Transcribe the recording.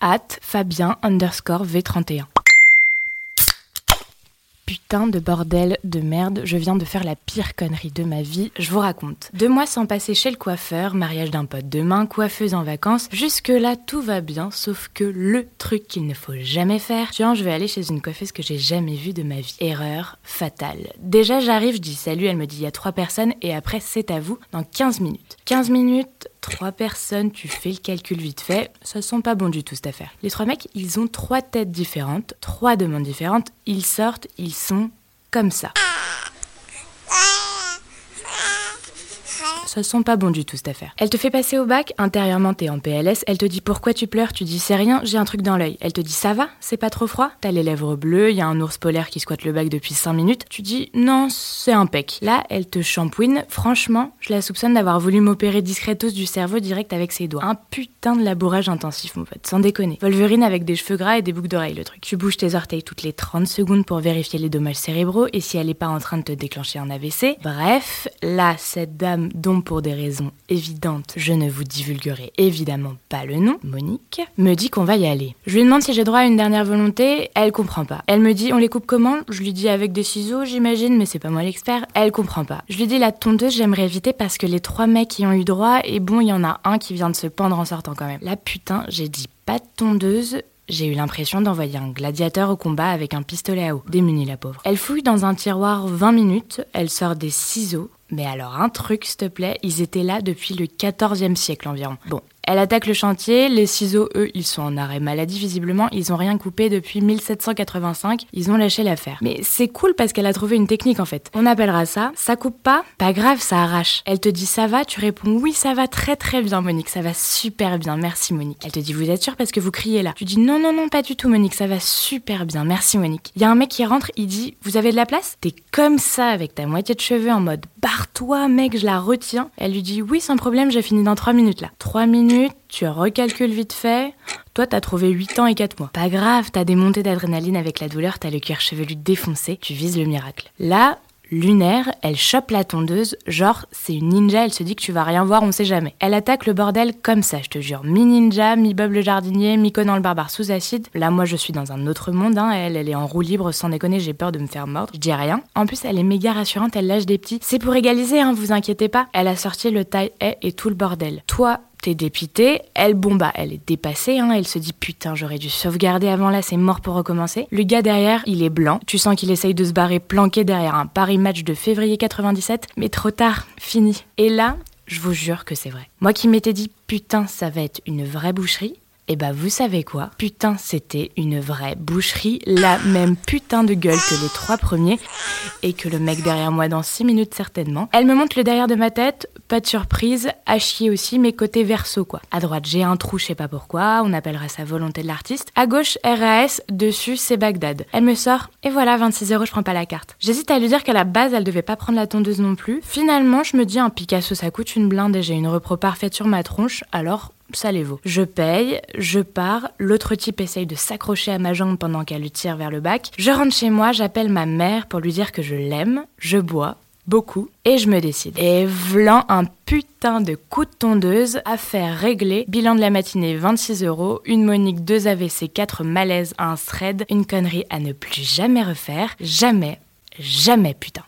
At Fabien underscore V31 putain de bordel de merde, je viens de faire la pire connerie de ma vie, je vous raconte. Deux mois sans passer chez le coiffeur, mariage d'un pote demain, coiffeuse en vacances, jusque là tout va bien, sauf que le truc qu'il ne faut jamais faire, tiens je vais aller chez une coiffeuse que j'ai jamais vue de ma vie. Erreur fatale. Déjà j'arrive, je dis salut, elle me dit il y a trois personnes et après c'est à vous dans 15 minutes. 15 minutes, trois personnes, tu fais le calcul vite fait, ça sent pas bon du tout cette affaire. Les trois mecs, ils ont trois têtes différentes, trois demandes différentes, ils sortent, ils sont comme ça. Ça sent pas bon du tout cette affaire. Elle te fait passer au bac, intérieurement t'es en PLS, elle te dit pourquoi tu pleures, tu dis c'est rien, j'ai un truc dans l'œil. Elle te dit ça va, c'est pas trop froid, t'as les lèvres bleues, y a un ours polaire qui squatte le bac depuis 5 minutes, tu dis non, c'est un pec. Là, elle te shampouine, franchement, je la soupçonne d'avoir voulu m'opérer discretos du cerveau direct avec ses doigts. Un putain de labourage intensif mon pote, sans déconner. Wolverine avec des cheveux gras et des boucles d'oreilles le truc. Tu bouges tes orteils toutes les 30 secondes pour vérifier les dommages cérébraux et si elle est pas en train de te déclencher un AVC. Bref, là, cette dame dont pour des raisons évidentes, je ne vous divulguerai évidemment pas le nom, Monique, me dit qu'on va y aller. Je lui demande si j'ai droit à une dernière volonté, elle comprend pas. Elle me dit on les coupe comment? Je lui dis avec des ciseaux, j'imagine, mais c'est pas moi l'expert. Elle comprend pas. Je lui dis la tondeuse, j'aimerais éviter parce que les trois mecs y ont eu droit, et bon, il y en a un qui vient de se pendre en sortant quand même. Là, putain, j'ai dit pas de tondeuse, j'ai eu l'impression d'envoyer un gladiateur au combat avec un pistolet à eau. Démunie la pauvre. Elle fouille dans un tiroir 20 minutes, elle sort des ciseaux. Mais alors un truc, s'il te plaît, ils étaient là depuis le 14e siècle environ. Bon, elle attaque le chantier, les ciseaux, eux, ils sont en arrêt maladie visiblement, ils ont rien coupé depuis 1785, ils ont lâché l'affaire. Mais c'est cool parce qu'elle a trouvé une technique en fait. On appellera ça, ça coupe pas, pas grave, ça arrache. Elle te dit ça va, tu réponds oui, ça va très très bien Monique, ça va super bien, merci Monique. Elle te dit vous êtes sûre parce que vous criez là. Tu dis non non non pas du tout Monique, ça va super bien, merci Monique. Il y a un mec qui rentre, il dit vous avez de la place? T'es comme ça avec ta moitié de cheveux en mode barre-toi mec, je la retiens. Elle lui dit oui sans problème, j'ai fini dans 3 minutes là. 3 minutes tu recalcules vite fait. Toi, t'as trouvé 8 ans et 4 mois. Pas grave, t'as des montées d'adrénaline avec la douleur, t'as le cuir chevelu défoncé, tu vises le miracle. Là, Lunaire, elle chope la tondeuse, genre c'est une ninja, elle se dit que tu vas rien voir, on sait jamais. Elle attaque le bordel comme ça, je te jure. Mi-ninja, mi-Bob le jardinier, mi-Conan le barbare sous acide. Là, moi je suis dans un autre monde, hein. elle, elle est en roue libre, sans déconner, j'ai peur de me faire mordre. Je dis rien. En plus, elle est méga rassurante, elle lâche des petits. C'est pour égaliser, hein, vous inquiétez pas. Elle a sorti le taille et tout le bordel. Toi, t'es dépité. Elle, bon bah, elle est dépassée, hein. Elle se dit putain, j'aurais dû sauvegarder avant là, c'est mort pour recommencer. Le gars derrière, il est blanc. Tu sens qu'il essaye de se barrer planqué derrière un Paris match de février 97, mais trop tard, fini. Et là, je vous jure que c'est vrai. Moi qui m'étais dit putain, ça va être une vraie boucherie, et bah vous savez quoi? Putain, c'était une vraie boucherie, la même putain de gueule que les trois premiers, et que le mec derrière moi dans six minutes certainement. Elle me montre le derrière de ma tête, pas de surprise, à chier aussi, mais côté verso quoi. À droite j'ai un trou, je sais pas pourquoi, on appellera ça volonté de l'artiste. À gauche RAS, dessus c'est Bagdad. Elle me sort, et voilà 26 euros, je prends pas la carte. J'hésite à lui dire qu'à la base elle devait pas prendre la tondeuse non plus. Finalement je me dis un Picasso ça coûte une blinde et j'ai une repro parfaite sur ma tronche, alors ça les vaut. Je paye, je pars, l'autre type essaye de s'accrocher à ma jambe pendant qu'elle le tire vers le bac. Je rentre chez moi, j'appelle ma mère pour lui dire que je l'aime, je bois, beaucoup, et je me décide. Et vlan un putain de coup de tondeuse, affaire réglée, bilan de la matinée 26 euros, une Monique, deux AVC, quatre malaises, un thread, une connerie à ne plus jamais refaire, jamais, jamais putain.